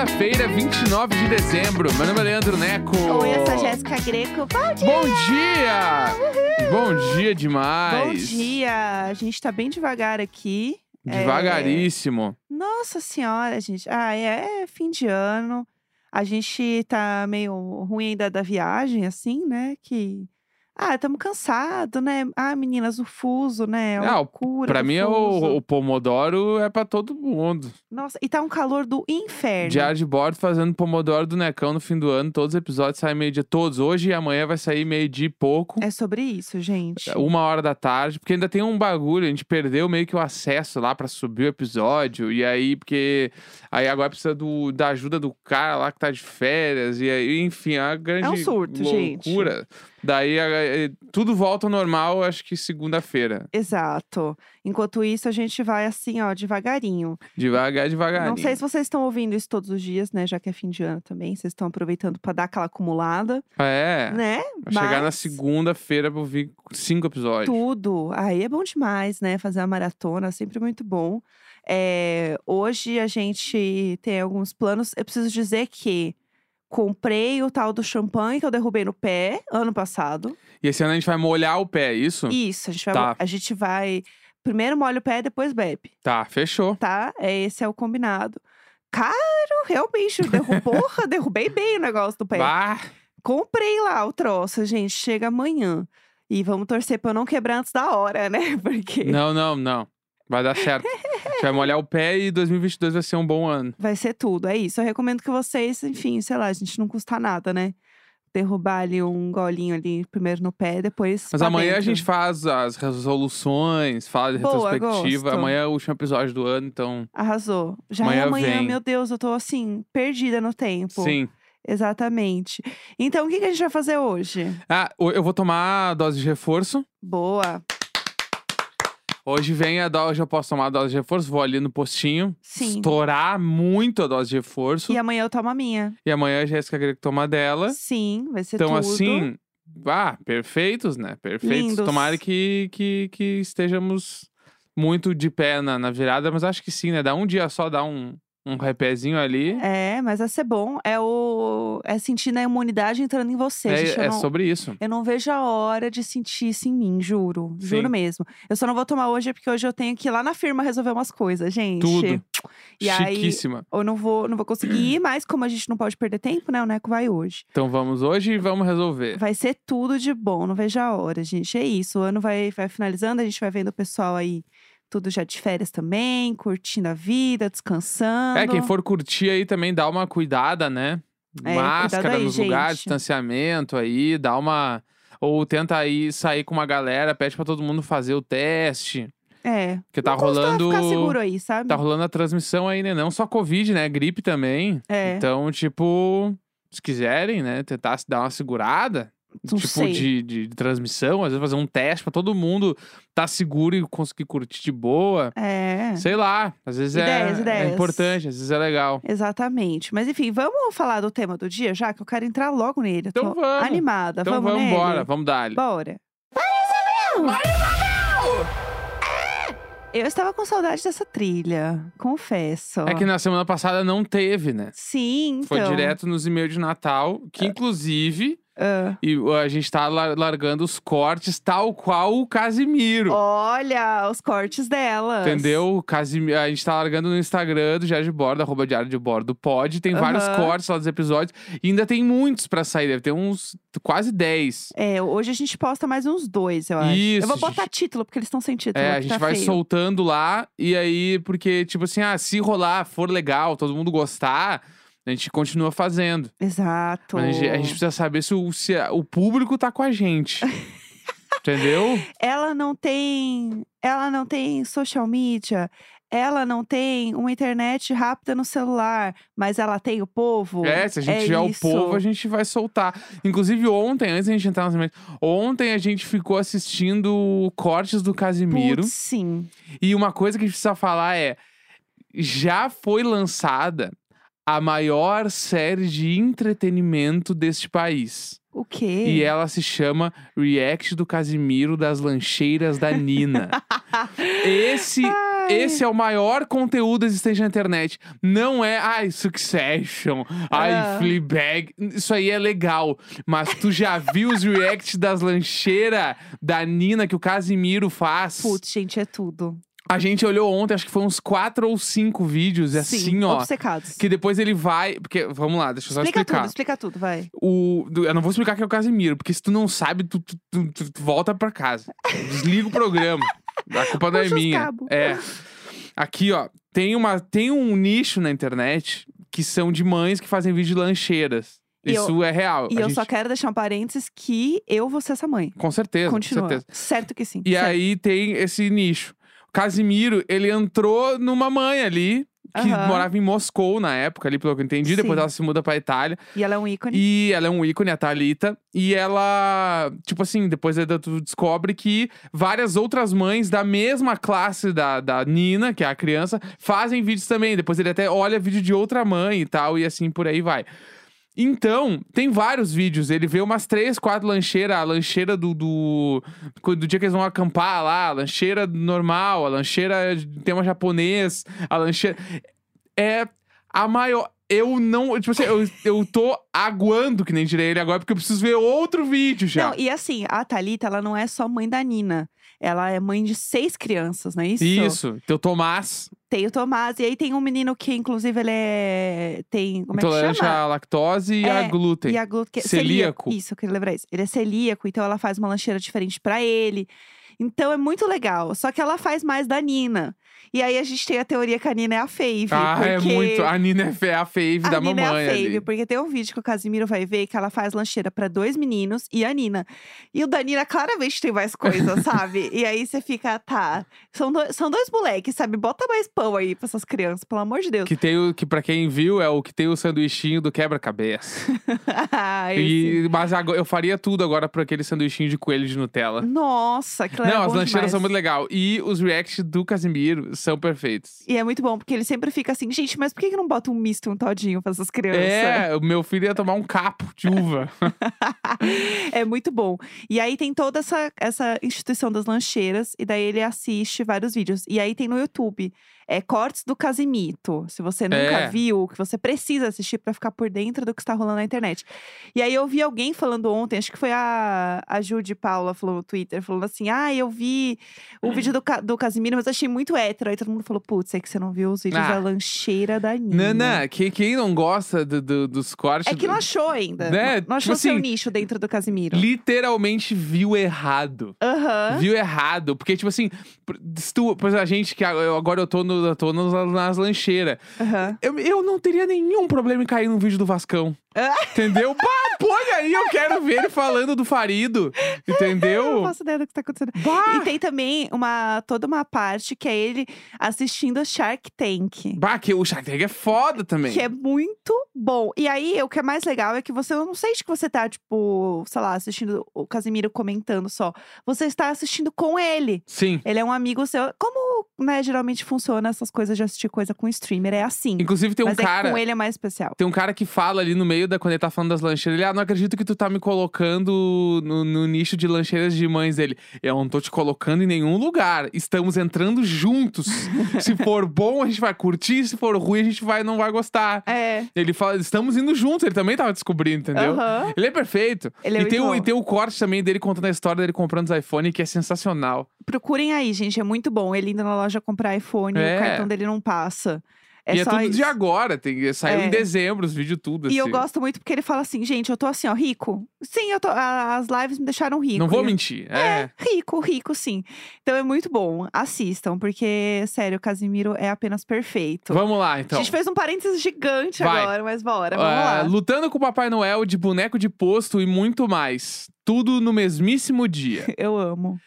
Terça-feira, 29 de dezembro. Meu nome é Leandro Neco. Oi, eu sou a Jéssica Greco. Bom dia! Bom dia! Bom dia demais. Bom dia! A gente tá bem devagar aqui. É, Devagaríssimo. Nossa senhora, gente. Ah, é fim de ano. A gente tá meio ruim ainda da viagem, assim, né? Que. Ah, estamos cansados, né? Ah, meninas, o fuso, né? A Não, loucura Pra mim, é o, o Pomodoro é pra todo mundo. Nossa, e tá um calor do inferno. Diário de bordo fazendo Pomodoro do Necão no fim do ano. Todos os episódios saem meio-dia. Todos. Hoje e amanhã vai sair meio-dia e pouco. É sobre isso, gente. Uma hora da tarde, porque ainda tem um bagulho, a gente perdeu meio que o acesso lá pra subir o episódio, e aí, porque aí agora precisa do, da ajuda do cara lá que tá de férias, e aí, enfim, é uma grande um surto, gente. Daí tudo volta ao normal, acho que segunda-feira. Exato. Enquanto isso, a gente vai assim, ó, devagarinho. Devagar, devagarinho. Não sei se vocês estão ouvindo isso todos os dias, né? Já que é fim de ano também. Vocês estão aproveitando pra dar aquela acumulada, É, né? vai chegar na Mas segunda-feira pra ouvir cinco episódios. Tudo. Aí é bom demais, né? Fazer a maratona, sempre muito bom. É, hoje a gente tem alguns planos. Eu preciso dizer que comprei o tal do champanhe que eu derrubei no pé ano passado. E esse ano a gente vai molhar o pé, é isso? Isso, a gente vai. Tá. A gente vai. Primeiro molha o pé, depois bebe. Tá, fechou. tá? É, esse é o combinado. Caro, realmente, derru- porra, derrubei bem o negócio do pé. Bah, Comprei lá o troço, gente, chega amanhã. E vamos torcer pra eu não quebrar antes da hora, né? Porque não, não, não. Vai dar certo. a gente vai molhar o pé e 2022 vai ser um bom ano. vai ser tudo, é isso. Eu recomendo que vocês, enfim, sei lá, a gente não custa nada, né? Derrubar ali um golinho ali, primeiro no pé, depois Mas amanhã a dentro. gente faz as resoluções, fala de Boa, retrospectiva. gosto. Amanhã é o último episódio do ano, então. Arrasou. Já Amanhã é amanhã, vem. meu Deus, eu tô assim, perdida no tempo. Sim. Exatamente. Então, o que, que a gente vai fazer hoje? Ah, eu vou tomar a dose de reforço. Boa. Hoje vem a dose, eu posso tomar a dose de reforço, vou ali no postinho, Sim. estourar muito a dose de reforço. E amanhã eu tomo a minha. E amanhã a Jéssica queria que toma dela. Sim, vai ser Então, tudo. assim, ah, perfeitos, né? Perfeitos. Lindos. Tomara que, que, que estejamos muito de pé na, na virada, mas acho que sim, né? Dá um dia só, dá um, um repézinho ali. É, mas vai ser bom. É o é sentir a imunidade entrando em você. É, gente. É não, sobre isso. eu não vejo a hora de sentir isso em mim, juro. Juro Sim. mesmo. Eu só não vou tomar hoje porque hoje eu tenho que ir lá na firma resolver umas coisas, gente. Tudo. E aí- Chiquíssima. Eu não vou, não vou conseguir ir, mas como a gente não pode perder tempo, né? O Neco vai hoje. Então vamos hoje e vamos resolver. Vai ser tudo de bom, não vejo a hora, gente. É isso. O ano vai, vai finalizando, a gente vai vendo o pessoal aí, tudo já de férias também, curtindo a vida, descansando. É, quem for curtir aí também dá uma cuidada, né? É, Máscara aí, nos lugares, gente. distanciamento aí, dá uma. Ou tenta aí sair com uma galera, pede pra todo mundo fazer o teste. É. Porque tá rolando. ficar seguro aí, sabe? Tá rolando a transmissão aí, né? Não só Covid, né? Gripe também. É. Então, tipo, se quiserem, né, tentar se dar uma segurada, Não tipo de, de, de transmissão, às vezes fazer um teste pra todo mundo tá seguro e conseguir curtir de boa. É. Sei lá, às vezes é- Ideias, é, ideias. importante, às vezes é legal. Exatamente. Mas enfim, vamos falar do tema do dia, já que eu quero entrar logo nele. Eu Então vamos. animada. Então vamos vamos nele? vamos dar. Bora. Eu estava com saudade dessa trilha, confesso. É que na semana passada não teve, né? Sim, então. Foi direto nos e-mails de Natal, que inclusive Ah. e, a gente tá lar- largando os cortes tal qual o Casimiro. Olha os cortes delas. Entendeu? O Casimi- A gente tá largando no Instagram do Diário de Bordo, arroba Diário de Bordo pode. Tem vários Aham. cortes lá dos episódios. E ainda tem muitos pra sair, deve ter uns quase 10. É, hoje a gente posta mais uns dois, eu acho. Isso, eu vou botar gente. título, porque eles estão sem título. É, a gente tá vai feio. soltando lá. E aí, porque, tipo assim, ah, se rolar, for legal, todo mundo gostar, a gente continua fazendo. Exato. Mas a gente, a gente precisa saber se o, se o público tá com a gente. Entendeu? Ela não tem. Ela não tem social media. Ela não tem uma internet rápida no celular, mas ela tem o povo. É, se a gente É tiver isso. o povo, a gente vai soltar. Inclusive, ontem, antes da gente entrar nas imagens, ontem a gente ficou assistindo cortes do Casimiro. Putz, sim. E uma coisa que a gente precisa falar é: já foi lançada a maior série de entretenimento deste país. O quê? E ela se chama React do Casimiro das Lancheiras da Nina. Esse Ai. esse é o maior conteúdo existente na internet. Não é, ai, Succession, ai, Ah. Fleabag. Isso aí é legal. Mas tu já viu os reacts das lancheiras da Nina que o Casimiro faz? Putz, gente, é tudo. A gente olhou ontem, acho que foi uns quatro ou cinco vídeos, assim, Sim, ó. obcecados. Que depois ele vai. Porque, vamos lá, deixa eu só Explica explicar. tudo, explica tudo, vai. O, eu não vou explicar que é o Casimiro, porque se tu não sabe, tu, tu- tu- tu- volta pra casa. Desliga o programa. A culpa não é minha. É. Aqui, ó, tem, uma, tem um nicho na internet que são de mães que fazem vídeo de lancheiras. E eu- Isso é real. E A eu gente- só quero deixar um parênteses que eu vou ser essa mãe. Com certeza, Continua. com certeza. Certo que sim. E certo. aí tem esse nicho. Casimiro, ele entrou numa mãe ali, que Aham. morava em Moscou na época, ali, pelo que eu entendi. Depois Sim. ela se muda pra Itália. E ela é um ícone. E ela é um ícone, a Thalita. E ela, tipo assim, depois tu descobre que várias outras mães da mesma classe da, da Nina, que é a criança, fazem vídeos também. Depois ele até olha vídeo de outra mãe e tal, e assim por aí vai. Então, tem vários vídeos. Ele vê umas três, quatro lancheiras. A lancheira do, do, do dia que eles vão acampar lá, a lancheira normal, a lancheira tema japonês, a lancheira. É a maior. Eu não. Tipo assim, eu, eu tô aguando, que nem direi ele agora, porque eu preciso ver outro vídeo já. Não, e assim, a Thalita, ela não é só mãe da Nina. Ela é mãe de seis crianças, não é isso? Isso. Teu Tomás, Tem o Tomás. E aí tem um menino que, inclusive, ele é. Tem. Como é que chama? à lactose e a É, glúten. E a glúten. que- Celíaco. Isso, eu queria lembrar isso. Ele é celíaco, então ela faz uma lancheira diferente pra ele. Então é muito legal. Só que ela faz mais da Nina. E aí a gente tem a teoria que a Nina é a fave. Ah, porque... é muito. A Nina é a fave A da Nina mamãe. é a fave, ali. porque tem um vídeo que o Casimiro vai ver que ela faz lancheira pra dois meninos e a Nina. E o da Nina claramente tem mais coisa, sabe? E aí você fica, tá. São, dois são dois moleques, sabe? Bota mais pão aí pra essas crianças, pelo amor de Deus. Que tem o que pra quem viu é o que tem o sanduichinho do quebra-cabeça. Ah. E mas agora, eu faria tudo agora pra aquele sanduichinho de coelho de Nutella. Nossa, aquilo era Não, as lancheiras demais. são muito legal e os reacts do Casimiro são perfeitos. E é muito bom, porque ele sempre fica assim, gente, mas por que, que não bota um misto um todinho pra essas crianças? É, o meu filho ia tomar um capo de uva. é muito bom. E aí tem toda essa, essa instituição das lancheiras, e daí ele assiste vários vídeos. E aí tem no YouTube. É cortes do Casimito. Se você nunca É. viu, que você precisa assistir pra ficar por dentro do que está rolando na internet. E aí eu vi alguém falando ontem, acho que foi a, a Ju de Paula falou no Twitter, falando assim: ah, eu vi o vídeo do, do Casimiro, mas achei muito hétero. Aí todo mundo falou: putz, é que você não viu os vídeos Ah. da lancheira da Nina. Nana, que, quem não gosta do- do- dos cortes. É que não achou ainda. Né? Não achou Tipo seu assim, nicho dentro do Casimiro. Literalmente viu errado. Aham. Viu errado. Porque, tipo assim, se tu, a gente que agora eu tô, no, eu tô nos- nas lancheiras. Aham. Eu, eu não teria nenhum problema em cair num vídeo do Vascão. Ah. Entendeu? Pá, põe aí, eu quero ver ele falando do Farido. Eu não Entendeu? faço ideia do que tá acontecendo. Bah, E tem também uma, toda uma parte que é ele assistindo Shark Tank. bah, que o Shark Tank é foda também. Que é muito bom. E aí, o que é mais legal é que você eu não sente que você tá, tipo, sei lá, assistindo o Casimiro comentando só. Você está assistindo com ele. Sim. Ele é um amigo seu. Como, né, geralmente funciona essas coisas de assistir coisa com streamer? É assim. Inclusive tem um Mas é cara. com ele é mais especial. Tem um cara que fala ali no meio da quando ele tá falando das lancheiras. Ele, ah, não acredito que tu tá me colocando no, no nicho de lancheiras de mães dele. Eu não tô te colocando em nenhum lugar. Estamos entrando juntos. se for bom, a gente vai curtir. Se for ruim, a gente vai, não vai gostar. É. Ele fala, estamos indo juntos. Ele também tava descobrindo, entendeu? Aham. Ele é perfeito. Ele é e, tem o, e tem o corte também dele contando a história dele comprando os iPhone, que é sensacional. Procurem aí, gente. É muito bom. Ele indo na loja comprar iPhone e É. o cartão dele não passa. É e é só tudo isso. de agora. Tem, saiu É. em dezembro os vídeos tudo. E eu assim. gosto muito porque ele fala assim, gente, eu tô assim, ó, rico. Sim, eu tô, a- as lives me deixaram rico. Não vou E eu- mentir. É. Rico, rico, sim. Então é muito bom. Assistam, porque, sério, o Casimiro é apenas perfeito. Vamos lá, então. A gente fez um parênteses gigante Vai. agora, mas bora, vamos Ah, lá. lutando com o Papai Noel, de boneco de posto e muito mais. Tudo no mesmíssimo dia. Eu amo.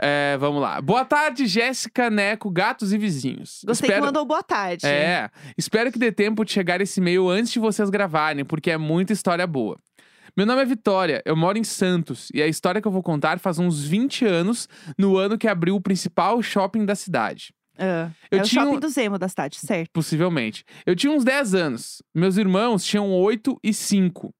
É, vamos lá. Boa tarde, Jéssica, Neco, gatos e vizinhos. Gostei espero... que mandou boa tarde. É, espero que dê tempo de chegar esse e-mail antes de vocês gravarem, porque é muita história boa. Meu nome é Vitória, eu moro em Santos, e a história que eu vou contar faz uns 20 anos, no ano que abriu o principal shopping da cidade. Ah, Eu é tinha o um- shopping do Zemo da cidade, certo? Possivelmente. Eu tinha uns 10 anos. Meus irmãos tinham 8 e 5.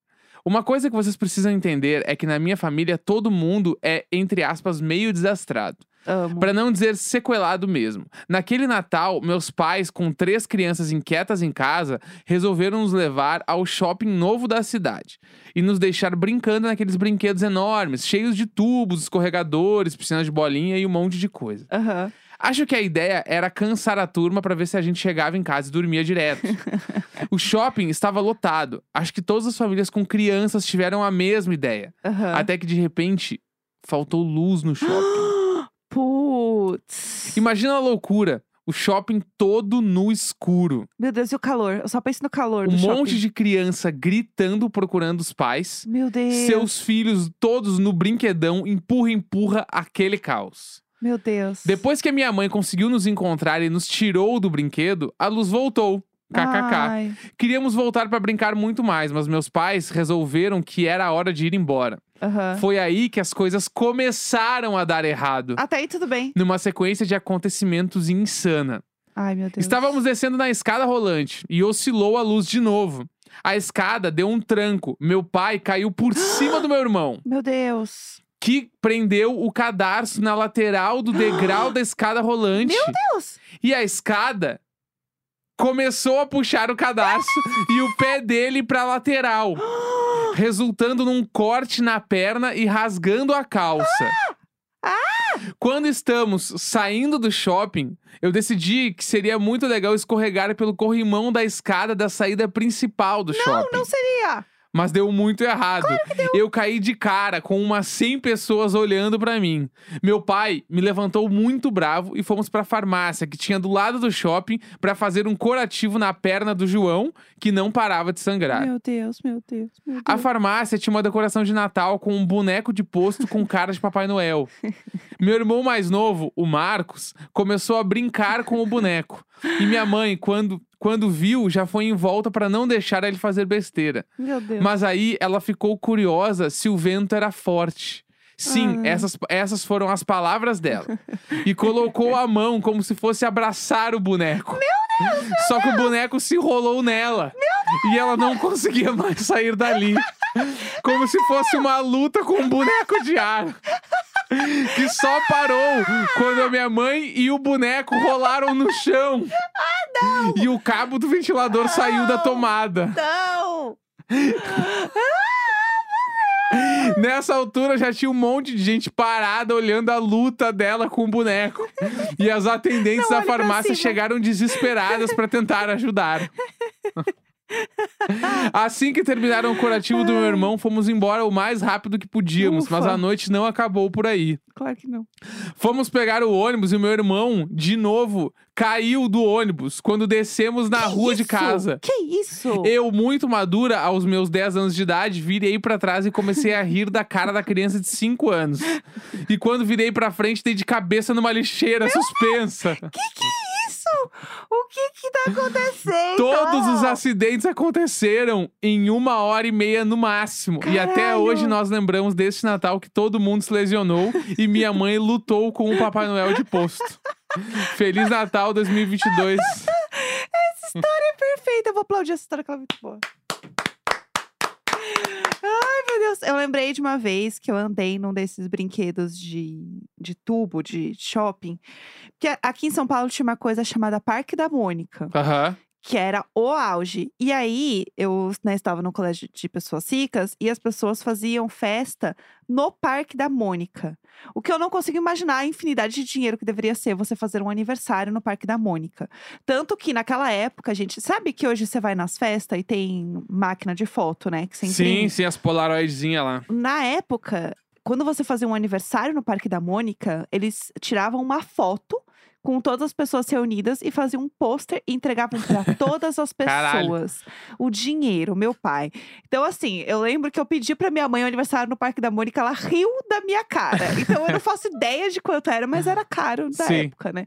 Uma coisa que vocês precisam entender é que na minha família todo mundo é, entre aspas, meio desastrado. Amo. Pra não dizer sequelado mesmo. Naquele Natal, meus pais, com três crianças inquietas em casa, resolveram nos levar ao shopping novo da cidade e nos deixar brincando naqueles brinquedos enormes, cheios de tubos, escorregadores, piscinas de bolinha e um monte de coisa. Aham. Acho que a ideia era cansar a turma pra ver se a gente chegava em casa e dormia direto. o shopping estava lotado. Acho que todas as famílias com crianças tiveram a mesma ideia. Aham. Até que de repente faltou luz no shopping. Putz. Imagina a loucura. O shopping todo no escuro. Meu Deus, e o calor? Eu só penso no calor Um do monte shopping. de criança gritando, procurando os pais. Meu Deus. Seus filhos todos no brinquedão, empurra, empurra aquele caos. Meu Deus. Depois que a minha mãe conseguiu nos encontrar e nos tirou do brinquedo, a luz voltou. KKK. Ai. Queríamos voltar pra brincar muito mais, mas meus pais resolveram que era a hora de ir embora. Aham. Foi aí que as coisas começaram a dar errado. Até aí tudo bem. Numa sequência de acontecimentos insana. Ai, meu Deus. Estávamos descendo na escada rolante e oscilou a luz de novo. A escada deu um tranco. Meu pai caiu por cima do meu irmão, Meu Deus. Que prendeu o cadarço na lateral do degrau da escada rolante. Meu Deus. E a escada começou a puxar o cadarço e o pé dele pra lateral, resultando num corte na perna e rasgando a calça. Quando estamos saindo do shopping, eu decidi que seria muito legal escorregar pelo corrimão da escada da saída principal do shopping. Não seria. Mas deu muito errado. Eu caí de cara com umas 100 pessoas olhando pra mim. Meu pai me levantou muito bravo e fomos pra farmácia que tinha do lado do shopping pra fazer um curativo na perna do João, que não parava de sangrar. Meu Deus, meu Deus, meu A Deus. farmácia tinha uma decoração de Natal com um boneco de posto com cara de Papai Noel. Meu irmão mais novo, o Marcos, começou a brincar com o boneco. E minha mãe, quando, quando viu, já foi em volta pra não deixar ele fazer besteira. Meu Deus. Mas aí ela ficou curiosa se o vento era forte. Sim, Ah. essas, essas foram as palavras dela. E colocou a mão como se fosse abraçar o boneco. Meu Deus! Só que o boneco se enrolou nela. E ela não conseguia mais sair dali. Como se fosse uma luta com um boneco de ar. Que só parou quando a minha mãe e o boneco rolaram no chão. Ah, não! E o cabo do ventilador saiu da tomada. Não! Nessa altura já tinha um monte de gente parada olhando a luta dela com o boneco. E as atendentes Não da farmácia chegaram desesperadas pra tentar ajudar. Assim que terminaram o curativo do meu irmão, fomos embora o mais rápido que podíamos, mas Ufa. a noite não acabou por aí. Claro que não. Fomos pegar o ônibus e o meu irmão, de novo, caiu do ônibus quando descemos na rua de Isso? casa. Que isso? Eu, muito madura, aos meus 10 anos de idade, virei pra trás e comecei a rir da cara da criança de 5 anos. E quando virei pra frente, dei de cabeça numa lixeira suspensa. Que que é isso? O que que tá acontecendo? Todos os acidentes aconteceram em uma hora e meia no máximo. E até Caralho. hoje nós lembramos deste Natal que todo mundo se lesionou e minha mãe lutou com o Papai Noel de posto. Feliz Natal 2022. Essa história é perfeita. Eu vou aplaudir essa história que ela é muito boa. Ai, meu Deus. Eu lembrei de uma vez que eu andei num desses brinquedos de, de tubo, de shopping. Que aqui em São Paulo tinha uma coisa chamada Parque da Mônica. Aham. Que era o auge. E aí, eu né, estava no colégio de pessoas ricas e as pessoas faziam festa no Parque da Mônica. O que eu não consigo imaginar a infinidade de dinheiro que deveria ser você fazer um aniversário no Parque da Mônica. Tanto que naquela época, a gente sabe que hoje você vai nas festas e tem máquina de foto, né? Que você Sim, sim, as polaroidzinhas lá. Na época, quando você fazia um aniversário no Parque da Mônica, eles tiravam uma foto com todas as pessoas reunidas e faziam um pôster e entregavam para todas as pessoas o dinheiro, meu pai. Então, assim, eu lembro que eu pedi pra minha mãe o aniversário no Parque da Mônica, ela riu da minha cara. Então, eu não faço ideia de quanto era, mas era caro na Sim. época, né?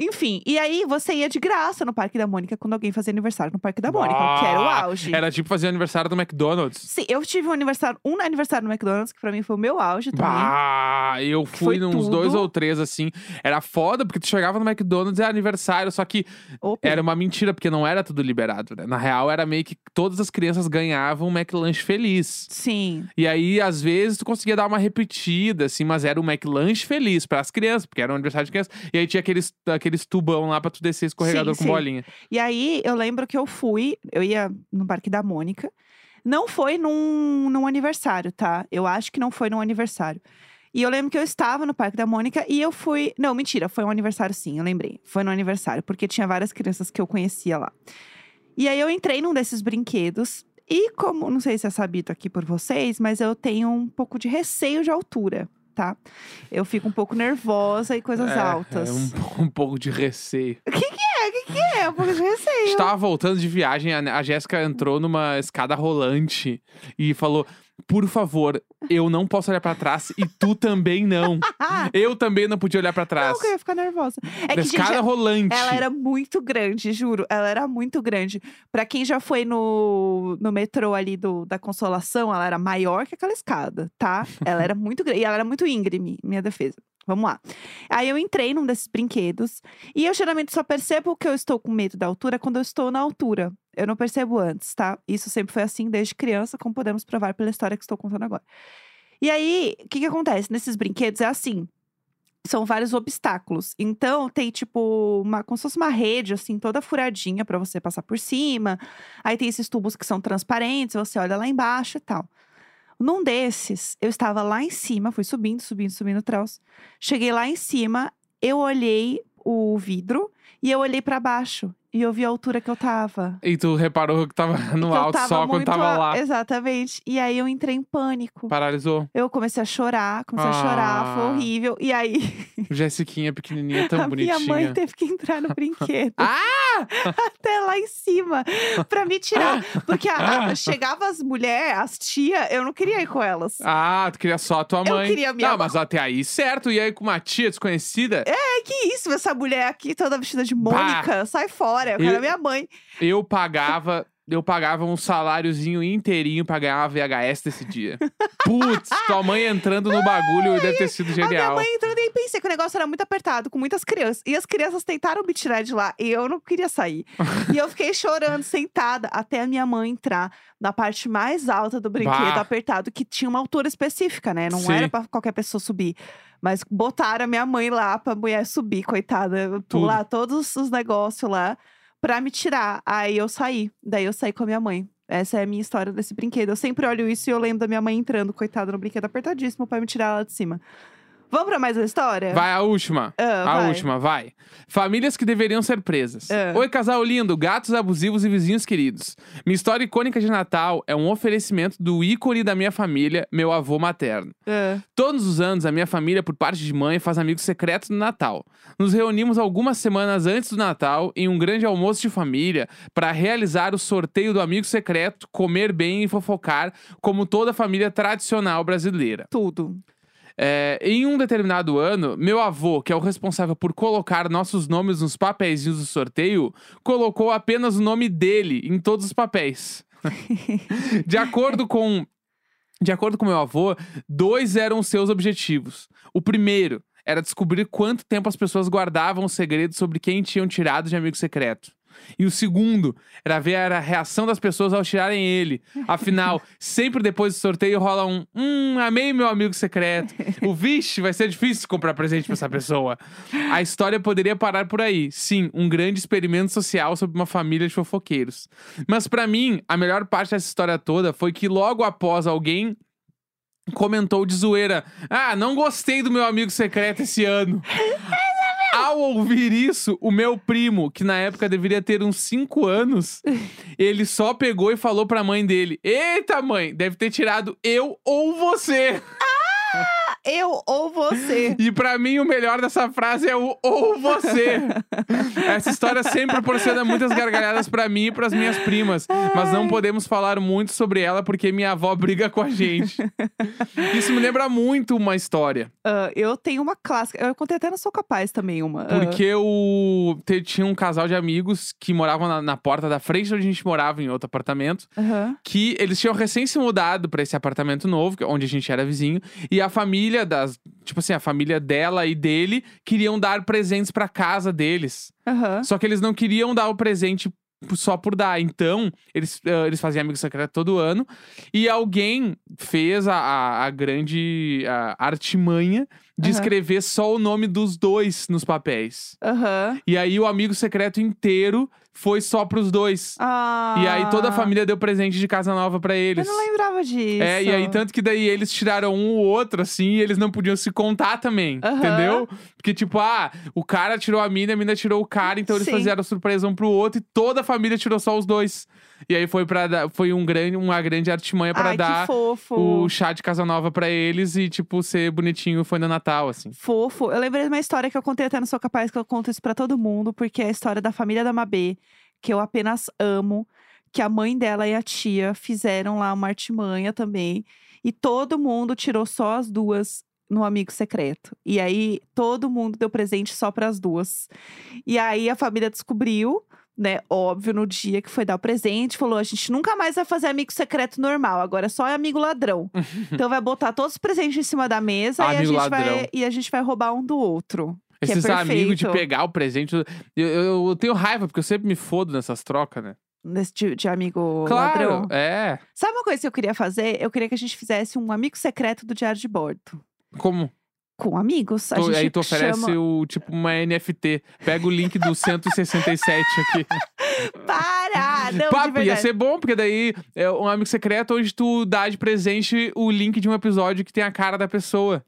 Enfim, e aí você ia de graça no Parque da Mônica quando alguém fazia aniversário no Parque da Mônica, que era o Ah, auge. Era tipo fazer aniversário do McDonald's. Sim, eu tive um aniversário, um aniversário no McDonald's, que pra mim foi o meu auge também. Bah, eu fui nos dois ou três assim. Era foda, porque tu chegava no McDonald's e era aniversário, só que Opa. era uma mentira, porque não era tudo liberado, né? Na real, era meio que todas as crianças ganhavam um McLanche feliz. Sim. E aí, às vezes, tu conseguia dar uma repetida, assim, mas era um McLanche feliz para as crianças, porque era um aniversário de criança. E aí tinha aqueles, aqueles tubão lá pra tu descer escorregador Sim, com sim. bolinha. E aí eu lembro que eu fui, eu ia no Parque da Mônica. Não foi num, num aniversário, tá? Eu acho que não foi num aniversário. E eu lembro que eu estava no Parque da Mônica e eu fui. Não, mentira, foi um aniversário sim, eu lembrei. Foi no aniversário, porque tinha várias crianças que eu conhecia lá. E aí eu entrei num desses brinquedos. E como, não sei se é sabido aqui por vocês, mas eu tenho um pouco de receio de altura, tá? Eu fico um pouco nervosa e coisas É, altas. É um, um pouco de receio. É, o que, que é? Um pouco de A receio. gente tava voltando de viagem, a, a Jéssica entrou numa escada rolante e falou: Por favor, eu não posso olhar pra trás e tu também não. Eu também não podia olhar pra trás. Não, eu ia ficar nervosa. É que, escada gente, rolante. ela era muito grande, juro. Ela era muito grande. Pra quem já foi no, no metrô ali do, da Consolação, ela era maior que aquela escada, tá? Ela era muito grande. E ela era muito íngreme, minha defesa. Vamos lá. Aí eu entrei num desses brinquedos. E eu geralmente só percebo que eu estou com medo da altura quando eu estou na altura. Eu não percebo antes, tá? Isso sempre foi assim desde criança, como podemos provar pela história que estou contando agora. E aí, o que que acontece? Nesses brinquedos é assim. São vários obstáculos. Então, tem tipo uma, como se fosse uma rede, assim, toda furadinha pra você passar por cima. Aí tem esses tubos que são transparentes, você olha lá embaixo e tal. Num desses, eu estava lá em cima, fui subindo, subindo, subindo o. Cheguei lá em cima, eu olhei o vidro e eu olhei pra baixo. E eu vi a altura que eu tava. E tu reparou que tava no que eu alto tava só quando tava a- lá. Exatamente. E aí eu entrei em pânico. Paralisou. Eu comecei a chorar, comecei a chorar, foi Ah. horrível. E aí, Jessiquinha pequenininha, tão a bonitinha. minha mãe teve que entrar no brinquedo. Ah! Até lá em cima, pra me tirar. Porque a- a- chegava as mulheres, as tia, eu não queria ir com elas. Ah, tu queria só a tua Eu mãe. queria minha Não, mas até aí, certo. E aí com uma tia desconhecida, É que isso, essa mulher aqui toda vestida de Bah. Mônica, sai fora, eu quero Eu- a minha mãe. eu pagava. Eu pagava um saláriozinho inteirinho pra ganhar uma VHS desse dia. Putz, tua mãe entrando no bagulho deve ter sido A minha genial. mãe eu nem pensei que o negócio era muito apertado, com muitas crianças. E as crianças tentaram me tirar de lá, e eu não queria sair. e eu fiquei chorando, sentada, até a minha mãe entrar na parte mais alta do brinquedo, Bah. apertado, que tinha uma altura específica, né? Não Sim. era pra qualquer pessoa subir. Mas botaram a minha mãe lá pra mulher subir, coitada, pular todos os negócios lá pra me tirar. Aí eu saí. Daí eu saí com a minha mãe. Essa é a minha história desse brinquedo. Eu sempre olho isso e eu lembro da minha mãe entrando, coitada, no brinquedo apertadíssimo pra me tirar lá de cima. Vamos pra mais uma história? Vai a última. Ah, A vai. última, vai. Famílias que deveriam ser presas. Ah. Oi, casal lindo, gatos abusivos e vizinhos queridos. Minha história icônica de Natal é um oferecimento do ícone da minha família, meu avô materno. Ah, Todos os anos, a minha família, por parte de mãe, faz amigos secretos no Natal. Nos reunimos algumas semanas antes do Natal em um grande almoço de família para realizar o sorteio do amigo secreto, comer bem e fofocar, como toda família tradicional brasileira. tudo. É, em um determinado ano, meu avô, que é o responsável por colocar nossos nomes nos papeizinhos do sorteio, colocou apenas o nome dele em todos os papéis. de acordo com de acordo com meu avô, dois eram os seus objetivos. O primeiro era descobrir quanto tempo as pessoas guardavam o segredo sobre quem tinham tirado de amigo secreto. E o segundo era ver a reação das pessoas ao tirarem ele. Afinal, sempre depois do sorteio rola um Hum, amei meu amigo secreto. O vixe, vai ser difícil comprar presente pra essa pessoa. A história poderia parar por aí. Sim, um grande experimento social sobre uma família de fofoqueiros. Mas pra mim, a melhor parte dessa história toda foi que logo após alguém comentou de zoeira: Ah, não gostei do meu amigo secreto esse ano. Ao ouvir isso, o meu primo, que na época deveria ter uns 5 anos, ele só pegou e falou pra mãe dele: Eita, mãe, deve ter tirado eu ou você. Eu ou você. E pra mim, o melhor dessa frase é o ou você. Essa história sempre proporciona muitas gargalhadas pra mim e pras minhas primas. Mas não podemos falar muito sobre ela porque minha avó briga com a gente. Isso me lembra muito uma história. Ah, eu tenho uma clássica. Eu contei até no Sou Capaz também uma. Ah, Porque eu te- tinha um casal de amigos que moravam na, na porta da frente onde a gente morava, em outro apartamento. aham. Que eles tinham recém se mudado pra esse apartamento novo, onde a gente era vizinho. E a família das. Tipo assim, a família dela e dele queriam dar presentes pra casa deles. Aham. Só que eles não queriam dar o presente só por dar. Então, eles, ah, eles faziam amigo secreto todo ano. E alguém fez a, a, a grande ah, artimanha de Aham. escrever só o nome dos dois nos papéis. Aham. E aí o amigo secreto inteiro foi só pros dois. Ah. E aí toda a família deu presente de casa nova pra Eu eles. não lembrava disso. É, e aí tanto que daí eles tiraram um ou outro, assim, e eles não podiam se contar também, entendeu? Porque, tipo, ah, o cara tirou a mina, a mina tirou o cara, então eles Sim. fizeram surpresa um pro outro e toda a família tirou só os dois. E aí foi para foi um grande, uma grande artimanha pra Ai, dar o chá de casa nova pra eles e, tipo, ser bonitinho foi no Natal, assim. Fofo. Eu lembrei de uma história que eu contei até no Sou Capaz, que eu conto isso pra todo mundo, porque é a história da família da Mabê, que eu apenas amo, que a mãe dela e a tia fizeram lá uma artimanha também, e todo mundo tirou só as duas no amigo secreto. E aí todo mundo deu presente só para as duas. E aí a família descobriu, né, óbvio, no dia que foi dar o presente, falou: a gente nunca mais vai fazer amigo secreto normal, agora é só amigo ladrão. então vai botar todos os presentes em cima da mesa e a, gente ladrão. vai, e a gente vai roubar um do outro. é Esses amigos de pegar o presente. Eu, eu, eu tenho raiva, porque eu sempre me fodo nessas trocas, né? De, de amigo claro, ladrão. é. Sabe uma coisa que eu queria fazer? Eu queria que a gente fizesse um amigo secreto do diário de bordo. Como? Com amigos. A Tu- gente aí tu oferece chama... o, tipo, uma NFT. Pega o link do 167 aqui. Para! Não, Papo, ia ser bom, porque daí é um amigo secreto onde tu dá de presente o link de um episódio que tem a cara da pessoa.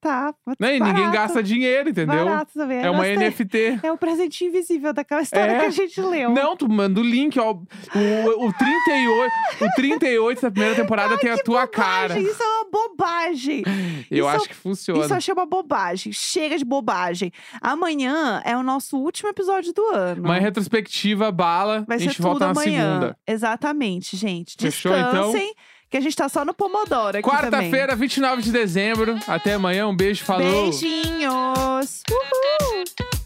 Tá, Né? E ninguém gasta dinheiro, entendeu? Barato também. É eu uma gostei. NFT. É o presente invisível daquela história É. que a gente leu. Não, tu manda o link, ó. O, o 38, o 38 da primeira temporada tem a tua cara. Bobagem, Isso é uma bobagem. Eu isso acho que funciona. Isso eu achei uma bobagem. Chega de bobagem. Amanhã é o nosso último episódio do ano. Uma retrospectiva bala. Vai a ser gente tudo volta na amanhã. segunda. Exatamente, gente. Fechou, então? Descansem, que a gente tá só no Pomodoro aqui. Quarta-feira, 29 de dezembro. Até amanhã. Um beijo, falou. Beijinhos. Uhul.